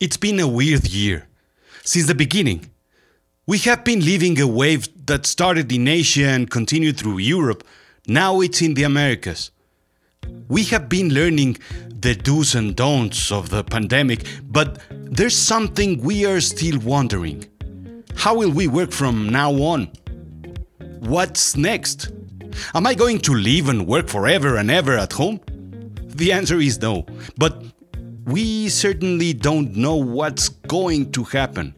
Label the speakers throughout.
Speaker 1: It's been a weird year. Since the beginning, we have been living a wave that started in Asia and continued through Europe. Now it's in the Americas. We have been learning the do's and don'ts of the pandemic, but there's something we are still wondering. How will we work from now on? What's next? Am I going to live and work forever and ever at home? The answer is no, but we certainly don't know what's going to happen.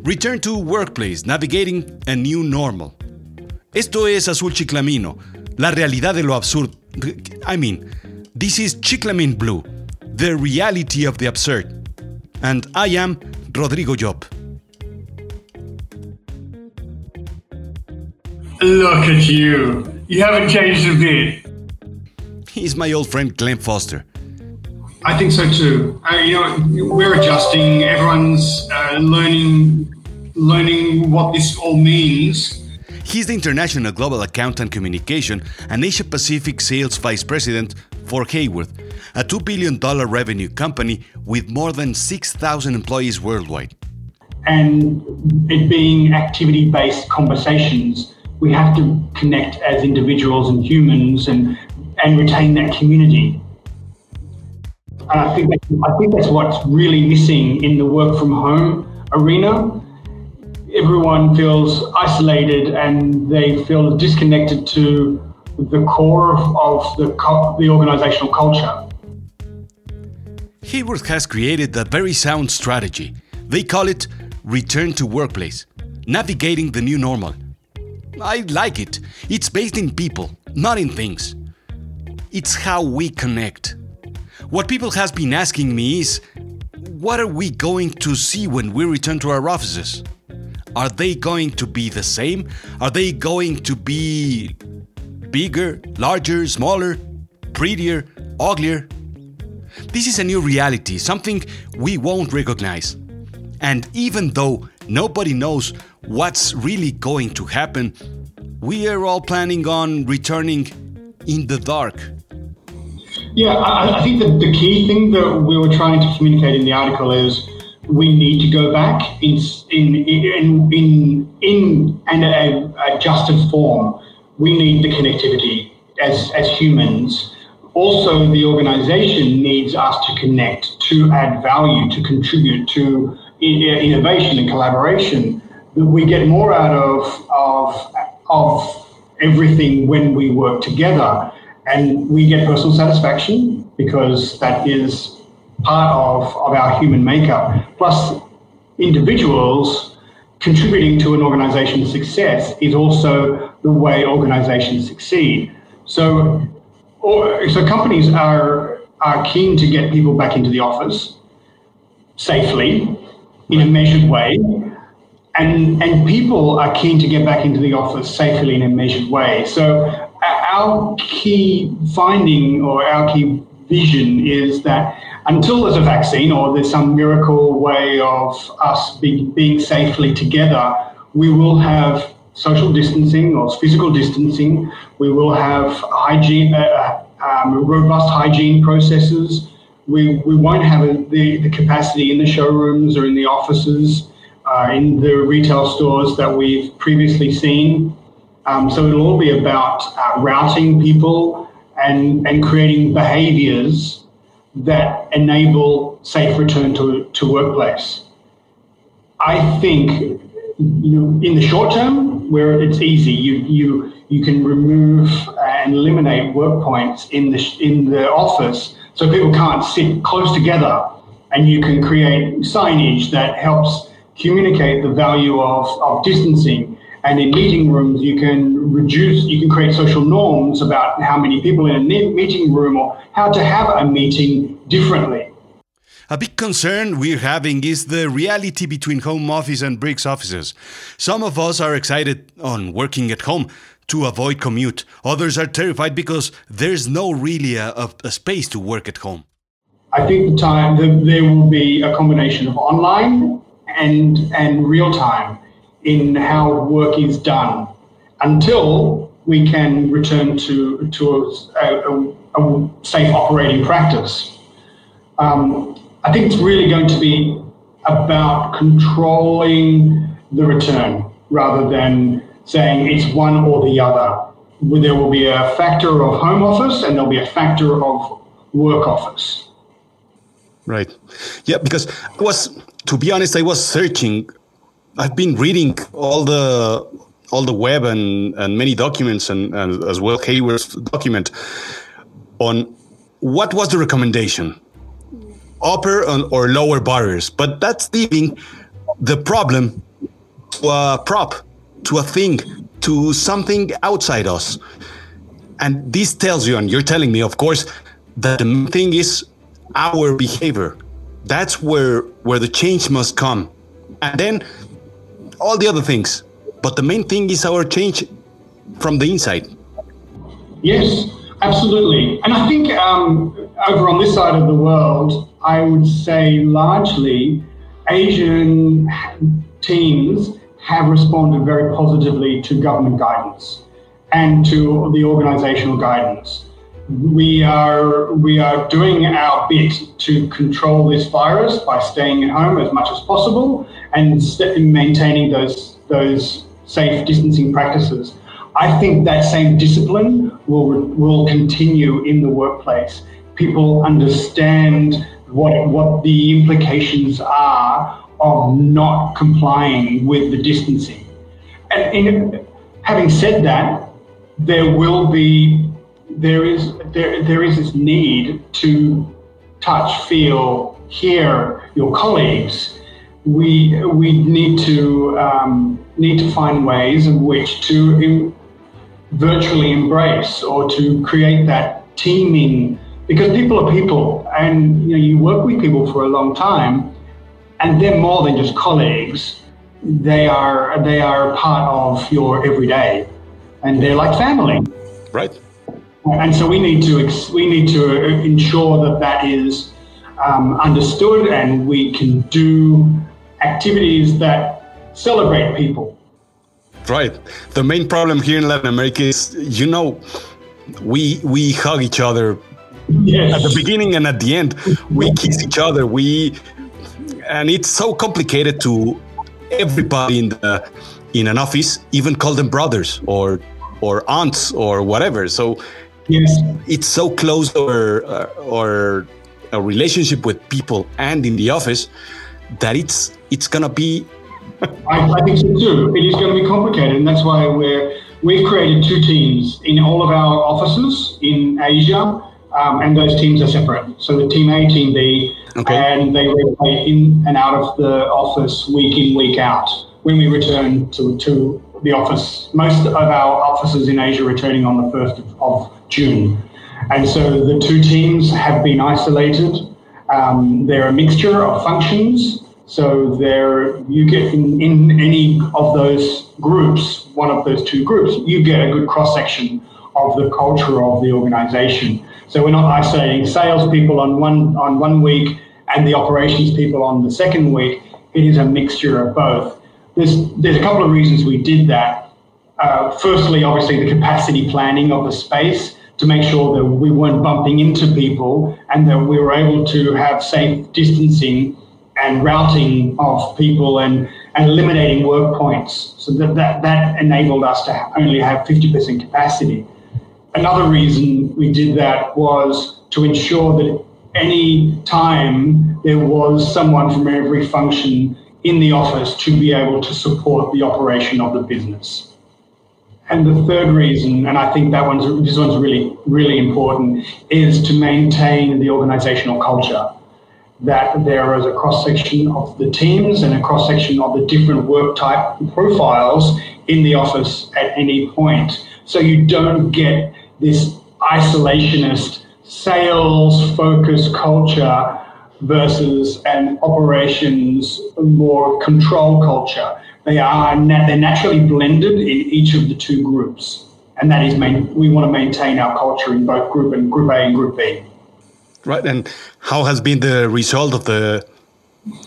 Speaker 1: Return to workplace, navigating a new normal. Esto es Azul Chiclamino, la realidad de lo absurdo. I mean, this is Chiclamin Blue, the reality of the absurd. And I am Rodrigo Job.
Speaker 2: Look at you. You haven't changed a bit.
Speaker 1: He's my old friend Glenn Foster.
Speaker 2: I think so too. Uh, you know, we're adjusting. Everyone's uh, learning, learning what this all means.
Speaker 1: He's the International Global Account and Communication and Asia Pacific Sales Vice President for Haworth, a $2 billion revenue company with more than 6,000 employees worldwide.
Speaker 3: And it being activity based conversations, we have to connect as individuals and humans and, and retain that community. I think, that, I think that's what's really missing in the work from home arena. Everyone feels isolated and they feel disconnected to the core of, of the, the organizational culture.
Speaker 1: Haworth has created a very sound strategy. They call it Return to Workplace, navigating the new normal. I like it. It's based in people, not in things. It's how we connect. What people has been asking me is what are we going to see when we return to our offices? Are they going to be the same? Are they going to be bigger, larger, smaller, prettier, uglier? This is a new reality, something we won't recognize. And even though nobody knows what's really going to happen, we are all planning on returning in the dark.
Speaker 3: Yeah, I, I think that the key thing that we were trying to communicate in the article is we need to go back in in in in, in an adjusted form. We need the connectivity as as humans. Also, the organization needs us to connect, to add value, to contribute to innovation and collaboration. We get more out of of of everything when we work together. And we get personal satisfaction because that is part of, of our human makeup. Plus, individuals contributing to an organization's success is also the way organizations succeed. So, or, so companies are, are keen to get people back into the office safely in a measured way. And, and people are keen to get back into the office safely in a measured way. So our key finding or our key vision is that until there's a vaccine or there's some miracle way of us be, being safely together, we will have social distancing or physical distancing. We will have hygiene, uh, um, robust hygiene processes. We, we won't have a, the, the capacity in the showrooms or in the offices, uh, in the retail stores that we've previously seen. Um, so it'll all be about uh, routing people and, and creating behaviors that enable safe return to, to workplace. I think you know, in the short term, where it's easy, you, you, you can remove and eliminate work points in the, in the office so people can't sit close together and you can create signage that helps communicate the value of, of distancing and in meeting rooms, you can reduce, you can create social norms about how many people in a meeting room or how to have a meeting differently.
Speaker 1: A big concern we're having is the reality between home office and bricks offices. Some of us are excited on working at home to avoid commute. Others are terrified because there's no really a, a space to work at home.
Speaker 3: I think the time there will be a combination of online and and real time in how work is done until we can return to, to a, a, a safe operating practice. Um, I think it's really going to be about controlling the return rather than saying it's one or the other. There will be a factor of home office and there'll be a factor of work office.
Speaker 1: Right. Yeah, because I was, to be honest, I was searching. I've been reading all the all the web and, and many documents and, and as well Haworth's document on what was the recommendation upper or lower barriers. But that's leaving the problem to a prop to a thing to something outside us. And this tells you and you're telling me of course that the thing is our behavior. That's where where the change must come. And then all the other things. But the main thing is our change from the inside.
Speaker 3: Yes absolutely. And i think um, over on this side of the world i would say largely asian teams have responded very positively to government guidance and to the organizational guidance. We are we are doing our bit to control this virus by staying at home as much as possible and maintaining those those safe distancing practices. I think that same discipline will will continue in the workplace. People understand what what the implications are of not complying with the distancing. And in, having said that, there will be there is there there is this need to touch, feel, hear your colleagues. We we need to um, need to find ways in which to virtually embrace or to create that teaming because people are people and you know you work with people for a long time and they're more than just colleagues. They are they are part of your everyday and they're like family.
Speaker 1: Right.
Speaker 3: And so we need to we need to ensure that that is um, understood and we can do activities that celebrate people.
Speaker 1: Right. The main problem here in Latin America is, you know, we we hug each other yes. at the beginning and at the end. We kiss each other. We and it's so complicated to everybody in the in an office even call them brothers or or aunts or whatever. So yes. it's so close or or a relationship with people and in the office that it's it's gonna be
Speaker 3: I, I, think so too. It is going to be complicated, and that's why we're we've created two teams in all of our offices in Asia, um, and those teams are separate. So the team A, team B, okay. and they rotate in and out of the office week in, week out. When we return to to the office, most of our offices in Asia returning on the first of, of June, and so the two teams have been isolated. Um, they're a mixture of functions. So there, you get in, in any of those groups, one of those two groups, you get a good cross section of the culture of the organization. So we're not isolating salespeople on one on one week and the operations people on the second week. It is a mixture of both. There's there's a couple of reasons we did that. Uh, firstly, obviously the capacity planning of the space to make sure that we weren't bumping into people and that we were able to have safe distancing and routing of people and, and eliminating work points. So that, that, that enabled us to only have 50% capacity. Another reason we did that was to ensure that any time there was someone from every function in the office to be able to support the operation of the business. And the third reason, and I think that one's this one's really really important, is to maintain the organizational culture that there is a cross section of the teams and a cross section of the different work type profiles in the office at any point. So you don't get this isolationist sales focused culture versus an operations more control culture. They are they're naturally blended in each of the two groups, and that is main, we want to maintain our culture in both group and group A and group B.
Speaker 1: Right. And how has been the result of the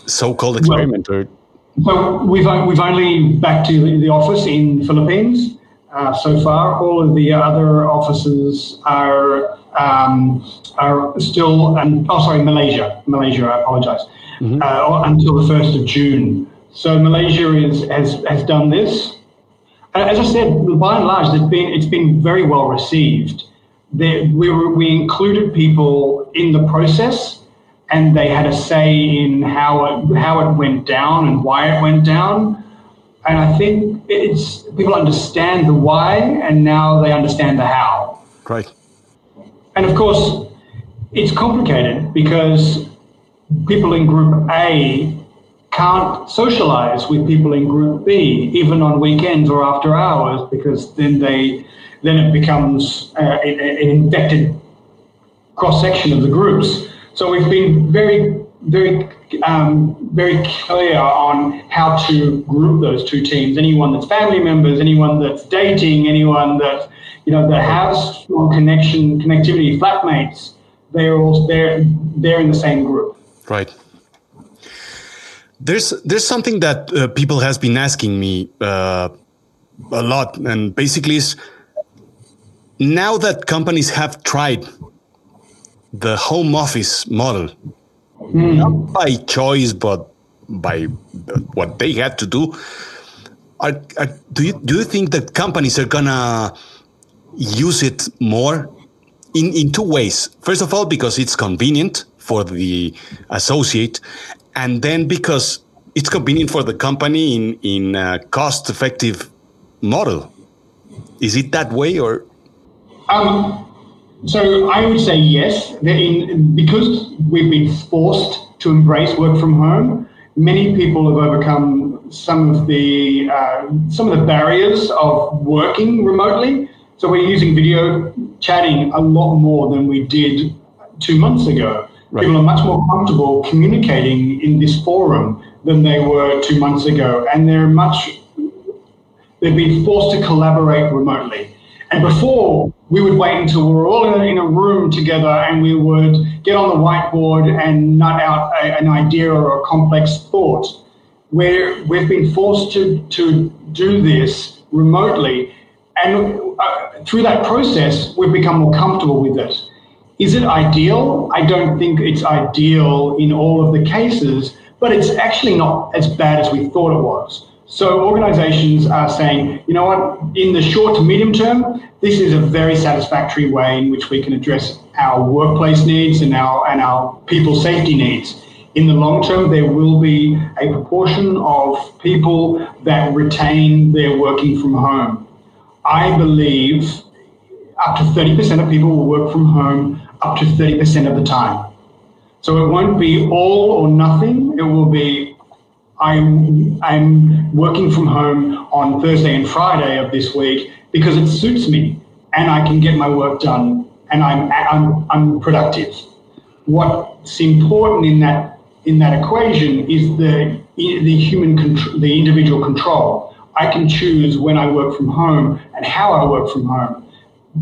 Speaker 1: so-called experiment? Well,
Speaker 3: so we've we've only back to the office in Philippines uh, so far. All of the other offices are um, are still, and oh, sorry, Malaysia, Malaysia, I apologize, mm-hmm. uh, until the 1st of June. So Malaysia is, has, has done this. As I said, by and large, it's been, it's been very well received. There, we, were, we included people in the process and they had a say in how it, how it went down and why it went down. And I think it's people understand the why and now they understand the how.
Speaker 1: Great.
Speaker 3: And of course, it's complicated because people in group A can't socialize with people in group B, even on weekends or after hours, because then they then it becomes uh, an infected cross section of the groups. So we've been very, very, um, very clear on how to group those two teams. Anyone that's family members, anyone that's dating, anyone that you know that has strong connection, connectivity, flatmates. They're all they're they're in the same group.
Speaker 1: Right. There's there's something that uh, people has been asking me uh, a lot, and basically is now that companies have tried the home office model, mm. not by choice but by what they had to do. Are, are, do you do you think that companies are gonna use it more in in two ways? First of all, because it's convenient for the associate, and then because it's convenient for the company in in a cost effective model. Is it that way or?
Speaker 3: Um, so I would say yes. In, because we've been forced to embrace work from home, many people have overcome some of the uh, some of the barriers of working remotely. So we're using video chatting a lot more than we did two months ago. Right. People are much more comfortable communicating in this forum than they were two months ago, and they're much they've been forced to collaborate remotely. And before, we would wait until we were all in a, room together and we would get on the whiteboard and nut out a, an idea or a complex thought. Where we've been forced to, to do this remotely, and uh, through that process, we've become more comfortable with it. Is it ideal? I don't think it's ideal in all of the cases, but it's actually not as bad as we thought it was. So organizations are saying, you know what, in the short to medium term, this is a very satisfactory way in which we can address our workplace needs and our and our people safety needs. In the long term, there will be a proportion of people that retain their working from home. I believe up to 30% of people will work from home up to 30% of the time. So it won't be all or nothing. It will be I'm, I'm working from home on Thursday and Friday of this week because it suits me and I can get my work done and I'm, I'm, I'm productive. What's important in that, in that equation is the, the human, control, the individual control. I can choose when I work from home and how I work from home.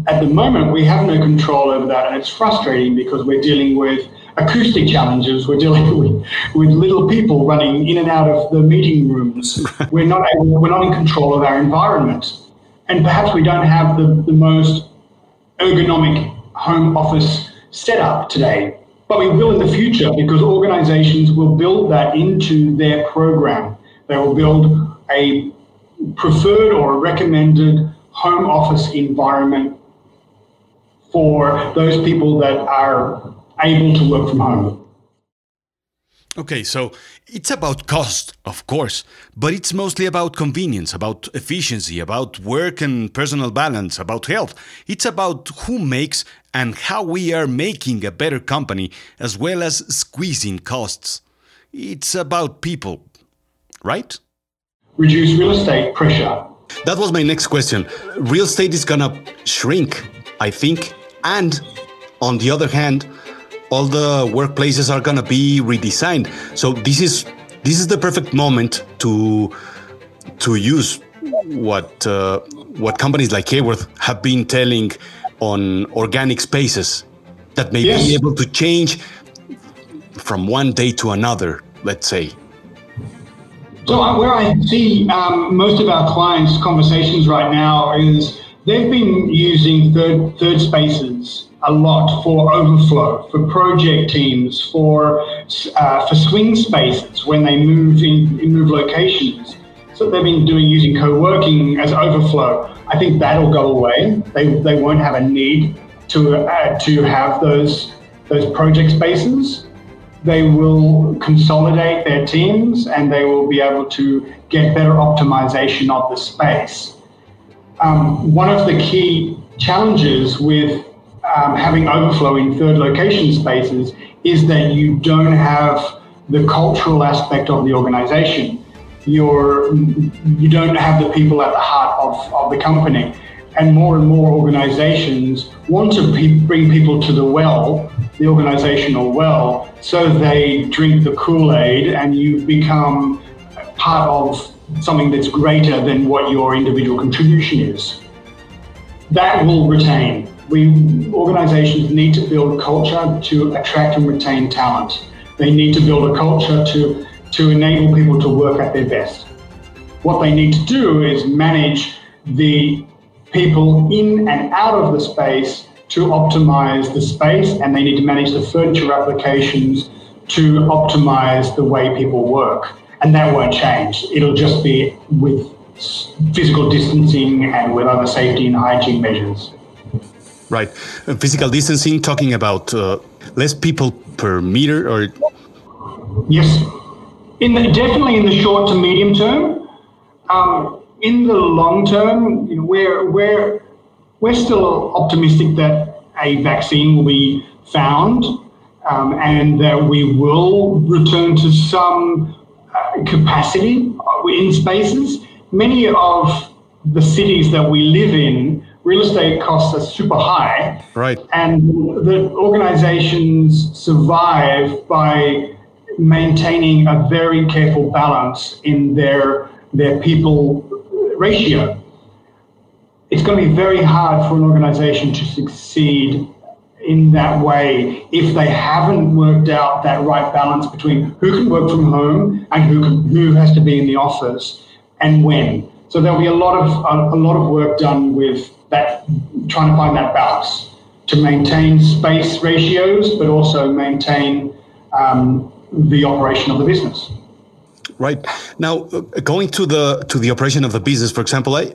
Speaker 3: At the moment, we have no control over that, and it's frustrating because we're dealing with acoustic challenges. We're dealing with, with little people running in and out of the meeting rooms. we're not able, we're not in control of our environment, and perhaps we don't have the, the most ergonomic home office setup today. But we will in the future because organizations will build that into their program. They will build a preferred or a recommended home office environment for those people that are able to work from home.
Speaker 1: Okay, so it's about cost, of course, but it's mostly about convenience, about efficiency, about work and personal balance, about health. It's about who makes and how we are making a better company, as well as squeezing costs. It's about people, right?
Speaker 3: Reduce real estate pressure.
Speaker 1: That was my next question. Real estate is gonna shrink, I think, and on the other hand, all the workplaces are gonna be redesigned. So this is this is the perfect moment to to use what uh, what companies like Haworth have been telling on organic spaces that may yes. be able to change from one day to another. Let's say.
Speaker 3: So uh, where I see um, most of our clients' conversations right now is they've been using third third spaces a lot for overflow, for project teams, for uh, for swing spaces when they move in, move locations. So they've been doing using co-working as overflow. I think that'll go away. They, they won't have a need to uh, to have those those project spaces. They will consolidate their teams and they will be able to get better optimization of the space. Um, one of the key challenges with um, having overflow in third location spaces is that you don't have the cultural aspect of the organization. You're, you don't have the people at the heart of, of the company. And more and more organizations want to pe- bring people to the well, the organizational well, so they drink the Kool Aid and you become part of something that's greater than what your individual contribution is. That will retain we organizations need to build culture to attract and retain talent. They need to build a culture to, to enable people to work at their best. What they need to do is manage the people in and out of the space to optimize the space, and they need to manage the furniture applications to optimize the way people work. And that won't change. It'll just be with physical distancing and with other safety and hygiene measures.
Speaker 1: Right. Uh, physical distancing, talking about uh, less people per meter or.
Speaker 3: Yes. In the, definitely in the short to medium term. Um, in the long term, you know, we're, we're, we're still optimistic that a vaccine will be found um, and that we will return to some uh, capacity in spaces. Many of the cities that we live in real estate costs are super high.
Speaker 1: Right.
Speaker 3: And the organizations survive by maintaining a very careful balance in their their people ratio. It's going to be very hard for an organization to succeed in that way if they haven't worked out that right balance between who can work from home and who can, who has to be in the office and when. So there'll be a lot of a, a lot of work done with that trying to find that balance to maintain space ratios, but also maintain um, the operation of the business.
Speaker 1: Right now, uh, going to the to the operation of the business, for example, I,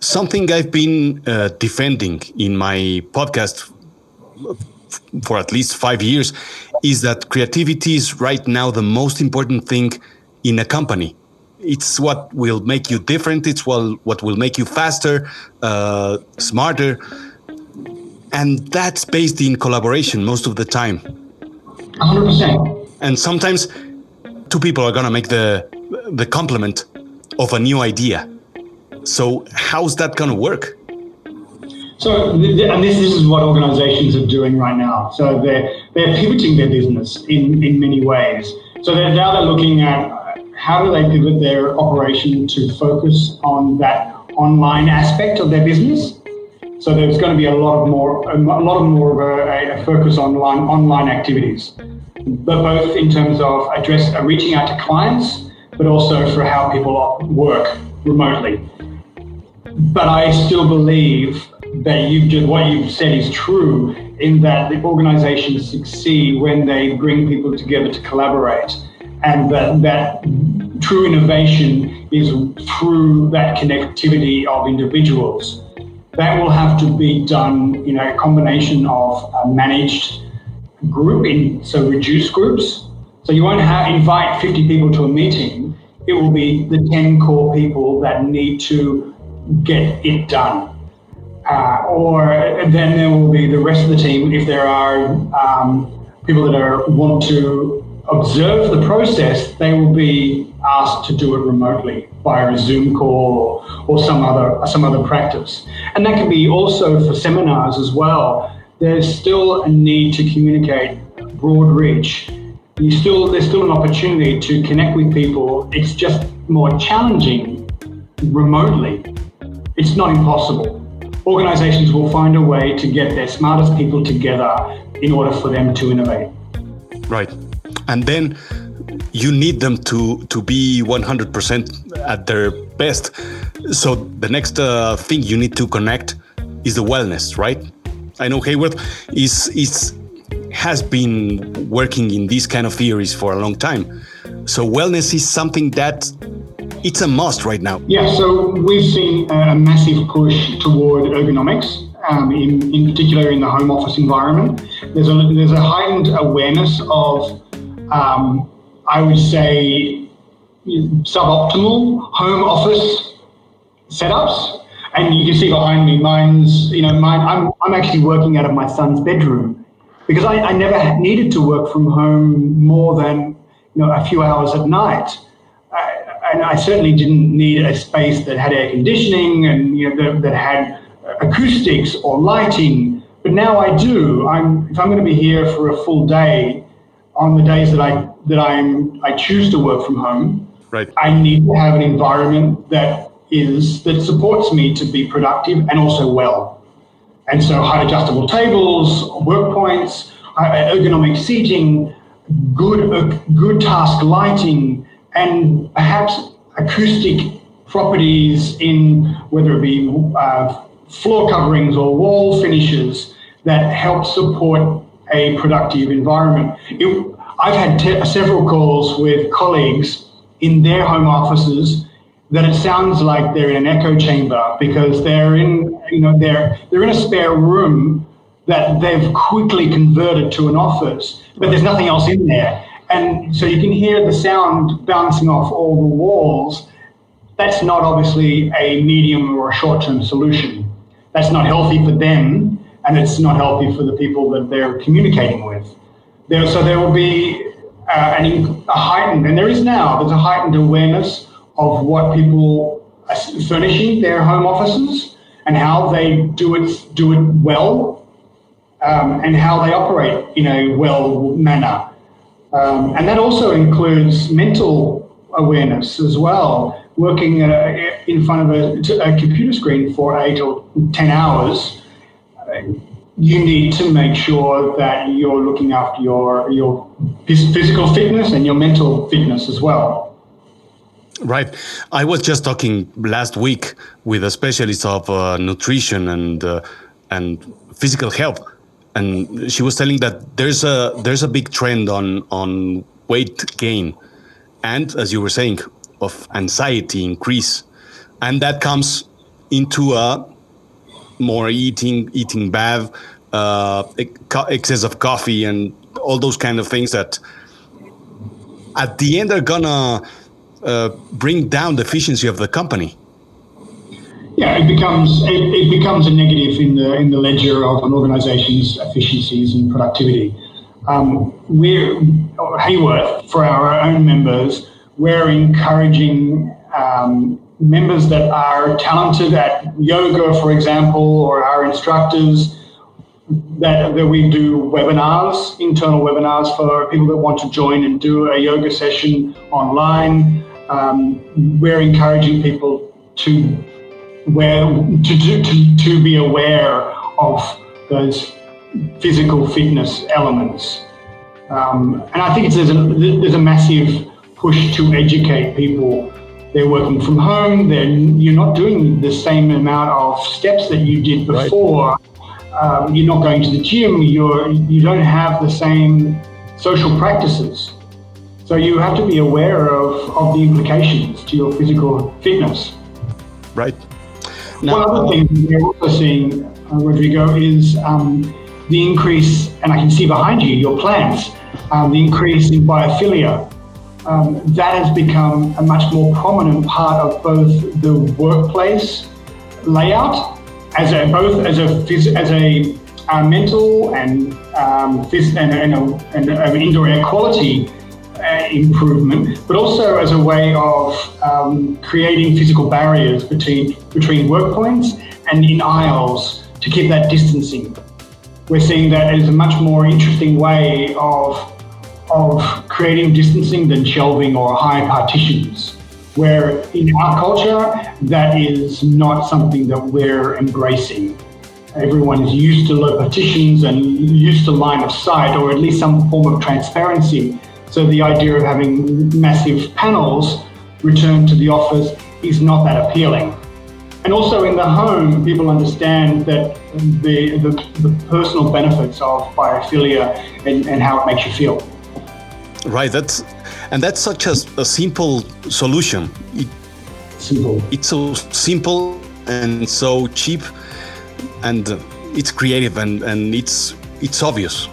Speaker 1: something I've been uh, defending in my podcast for at least five years is that creativity is right now the most important thing in a company it's what will make you different. It's what, what will make you faster, uh, smarter. And that's based in collaboration most of the time.
Speaker 3: 100%.
Speaker 1: And sometimes two people are going to make the, the complement of a new idea. So, how's that going to work?
Speaker 3: So, and this, this is what organizations are doing right now. So, they're, they're pivoting their business in, in many ways. So, they're, now they're looking at how do they pivot their operation to focus on that online aspect of their business? So there's going to be a lot of more, a lot of more of a, a focus on online, online activities, but both in terms of address uh, reaching out to clients, but also for how people work remotely. But I still believe that you've just, what you've said is true in that the organizations succeed when they bring people together to collaborate and that, that true innovation is through that connectivity of individuals. That will have to be done in a combination of a managed group, in, so reduced groups. So you won't have, invite 50 people to a meeting. It will be the 10 core people that need to get it done. Uh, or then there will be the rest of the team if there are um, people that are want to observe the process, they will be asked to do it remotely via a Zoom call or, or some other some other practice. And that can be also for seminars as well. There's still a need to communicate broad reach. You still there's still an opportunity to connect with people. It's just more challenging remotely. It's not impossible. Organizations will find a way to get their smartest people together in order for them to innovate.
Speaker 1: Right and then you need them to to be 100% at their best so the next uh, thing you need to connect is the wellness right I know Haworth is is has been working in these kind of theories for a long time. So wellness is something that it's a must right now.
Speaker 3: Yeah, so we've seen a massive push toward ergonomics, um, in, in particular in the home office environment. There's a, there's a heightened awareness of, um, I would say, suboptimal home office setups. And you can see behind me, mine's, you know, mine, I'm, I'm actually working out of my son's bedroom because I, I never needed to work from home more than, you know, a few hours at night. And I certainly didn't need a space that had air conditioning and, you know, that, that had acoustics or lighting. But now I do. I'm, if I'm going to be here for a full day, on the days that I that I'm I choose to work from home,
Speaker 1: right.
Speaker 3: I need to have an environment that is that supports me to be productive and also well. And so height adjustable tables, work points, uh, ergonomic seating, good uh, good task lighting, and perhaps acoustic properties in whether it be uh, floor coverings or wall finishes that help support a productive environment. It, I've had te- several calls with colleagues in their home offices that it sounds like they're in an echo chamber because they're in, you know, they're they're in a spare room that they've quickly converted to an office, but there's nothing else in there. And so you can hear the sound bouncing off all the walls. That's not obviously a medium or a short term solution. That's not healthy for them and it's not healthy for the people that they're communicating with. There, so there will be uh, an, a heightened, and there is now, there's a heightened awareness of what people are furnishing their home offices and how they do it, do it well um, and how they operate in a well manner. Um, and that also includes mental awareness as well. Working uh, in front of a, a computer screen for eight or 10 hours you need to make sure that you're looking after your your physical fitness and your mental fitness as well.
Speaker 1: Right. I was just talking last week with a specialist of uh, nutrition and uh, and physical health, and she was telling that there's a there's a big trend on on weight gain, and as you were saying, of anxiety increase, and that comes into a more eating, eating bad, uh, excess of coffee, and all those kind of things that at the end are gonna uh, bring down the efficiency of the company.
Speaker 3: Yeah, it becomes it, it, becomes a negative in the in the ledger of an organisation's efficiencies and productivity. Um, we're Haworth for our own members. We're encouraging um, members that are talented at yoga, for example, or our instructors, that, that we do webinars, internal webinars for people that want to join and do a yoga session online. Um, we're encouraging people to where to, to, to be aware of those physical fitness elements. Um, and I think it's, there's, a, there's a massive push to educate people they're working from home. They're, you're not doing the same amount of steps that you did before. Right. Um, you're not going to the gym. You're you don't have the same social practices. So you have to be aware of, of the implications to your physical fitness.
Speaker 1: Right.
Speaker 3: Now, One other thing we're also seeing, uh, Rodrigo, is um, the increase, and I can see behind you your plants, um, the increase in biophilia. Um, that has become a much more prominent part of both the workplace layout as a both as a as a uh, mental and um, phys- and, and, a, and an indoor air quality uh, improvement, but also as a way of um, creating physical barriers between between work points and in aisles to keep that distancing. We're seeing that as a much more interesting way of of creating distancing than shelving or high partitions. Where in our culture, that is not something that we're embracing. Everyone is used to low partitions and used to line of sight, or at least some form of transparency. So the idea of having massive panels returned to the office is not that appealing. and also in the home, people understand that the, the, the personal benefits of biophilia and, and how it makes you feel.
Speaker 1: Right. That's and that's such a, a simple solution. It,
Speaker 3: simple.
Speaker 1: It's so simple and so cheap, and it's creative and, and it's it's obvious.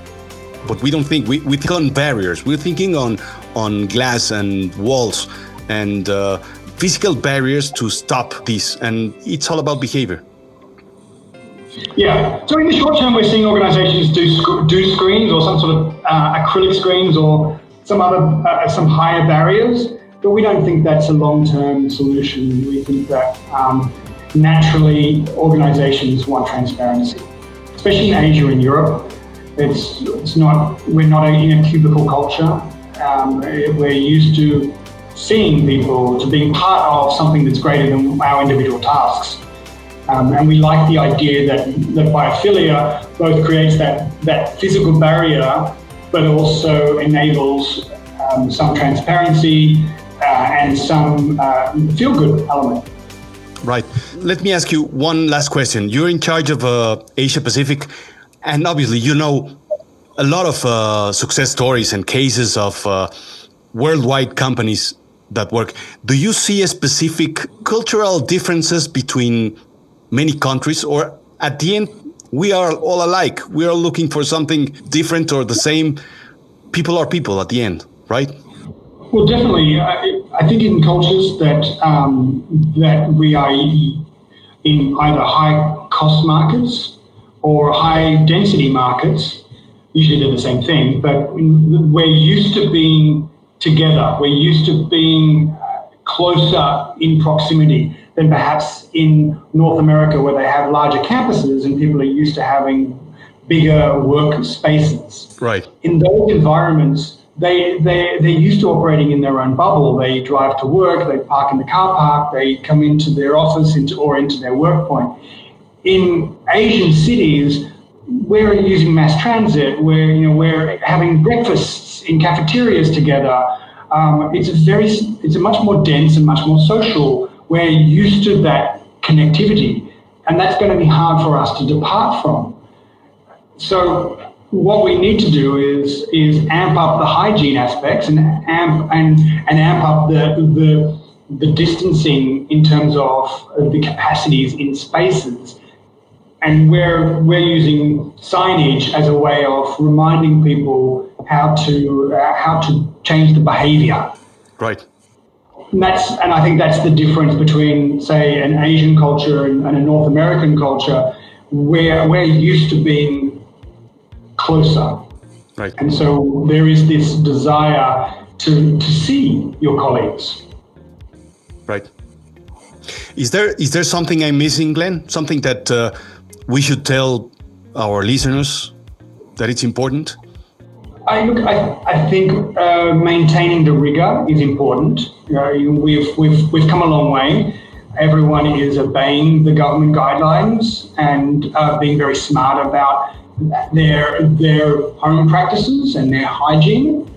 Speaker 1: But we don't think we, we think on barriers. We're thinking on on glass and walls and uh, physical barriers to stop this, and it's all about behavior.
Speaker 3: Yeah. So in the short term, we're seeing organisations do sc- do screens or some sort of uh, acrylic screens or some other uh, some higher barriers, but we don't think that's a long-term solution. We think that um, naturally organisations want transparency, especially in Asia and Europe. It's it's not we're not in a cubicle culture. Um, we're used to seeing people, to being part of something that's greater than our individual tasks. Um, and we like the idea that, that biophilia both creates that, that physical barrier but also enables um, some transparency uh, and some uh, feel good element.
Speaker 1: Right. Let me ask you one last question. You're in charge of uh, Asia Pacific, and obviously, you know a lot of uh, success stories and cases of uh, worldwide companies that work. Do you see a specific cultural differences between many countries, or at the end, we are all alike? We are looking for something different or the same. People are people at the end, right?
Speaker 3: Well, definitely. I, I think in cultures that um, that we are in either high cost markets or high density markets, usually they're the same thing. But we're used to being together. We're used to being closer in proximity than perhaps in North America, where they have larger campuses and people are used to having bigger work spaces.
Speaker 1: Right.
Speaker 3: In those environments, they, they, they're used to operating in their own bubble. They drive to work, they park in the car park, they come into their office into, or into their work point. In Asian cities, we're using mass transit, we're, you know, we're having breakfasts in cafeterias together. Um, it's a very, it's a much more dense and much more social. We're used to that connectivity, and that's going to be hard for us to depart from. So what we need to do is is amp up the hygiene aspects and amp and and amp up the the the distancing in terms of the capacities in spaces and we're we're using signage as a way of reminding people how to uh, how to change the behavior.
Speaker 1: Right.
Speaker 3: And that's and I think that's the difference between say an Asian culture and, and a North American culture, where we're used to being closer.
Speaker 1: Right.
Speaker 3: And so there is this desire to to see your colleagues.
Speaker 1: Right. Is there is there something I'm missing, Glenn? Something that uh, we should tell our listeners that it's important?
Speaker 3: I look. I, I think uh, maintaining the rigor is important. You know, we've we've we've come a long way. Everyone is obeying the government guidelines and uh, being very smart about their their home practices and their hygiene.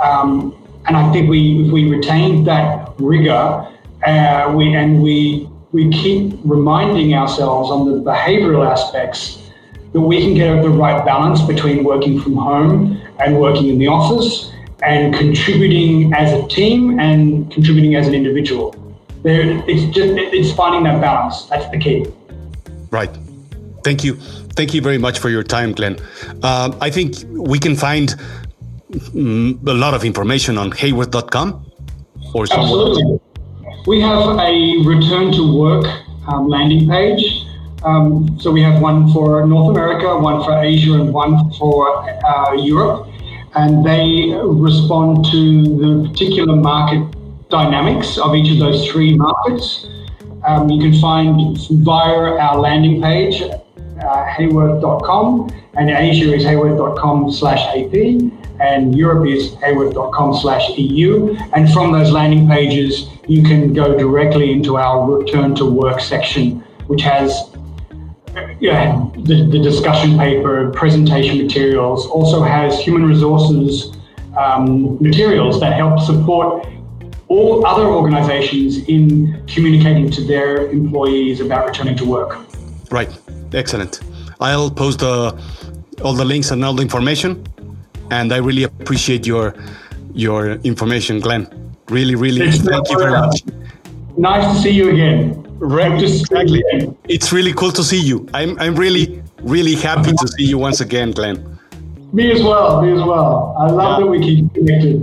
Speaker 3: Um, and I think we if we retain that rigor, uh, we and we we keep reminding ourselves on the behavioral aspects that we can get the right balance between working from home and working in the office and contributing as a team and contributing as an individual. There, it's just it's finding that balance. That's the key.
Speaker 1: Right. Thank you. Thank you very much for your time, Glenn. Uh, I think we can find mm, a lot of information on Haworth.com
Speaker 3: or Absolutely. We have a return to work um, landing page. Um, so we have one for North America, one for Asia, and one for uh, Europe. And they respond to the particular market dynamics of each of those three markets. Um, you can find via our landing page, uh, haworth.com, and Asia is haworth.com slash AP and Europe is haworth.com slash EU. And from those landing pages, you can go directly into our return to work section, which has yeah, the, the discussion paper, presentation materials, also has human resources um, materials that help support all other organizations in communicating to their employees about returning to work.
Speaker 1: Right. Excellent. I'll post the, all the links and all the information. And I really appreciate your your information, Glenn. Really, really,
Speaker 3: It's
Speaker 1: thank you very much.
Speaker 3: Nice to see you again.
Speaker 1: Right,
Speaker 3: to see you
Speaker 1: exactly.
Speaker 3: again.
Speaker 1: It's really cool to see you. I'm, I'm really, really happy to see you once again, Glenn.
Speaker 3: Me as well. Me as well. I love
Speaker 1: Yeah.
Speaker 3: that we keep connected.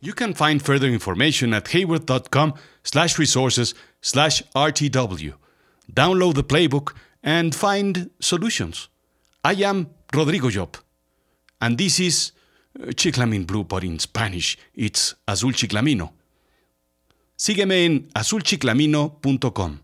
Speaker 1: You can find further information at haworth.com slash resources slash RTW. Download the playbook and find solutions. I am Rodrigo Job, and this is uh, Chiclamin Blue, but in Spanish it's Azul Chiclamino. Sígueme en azulchiclamino.com.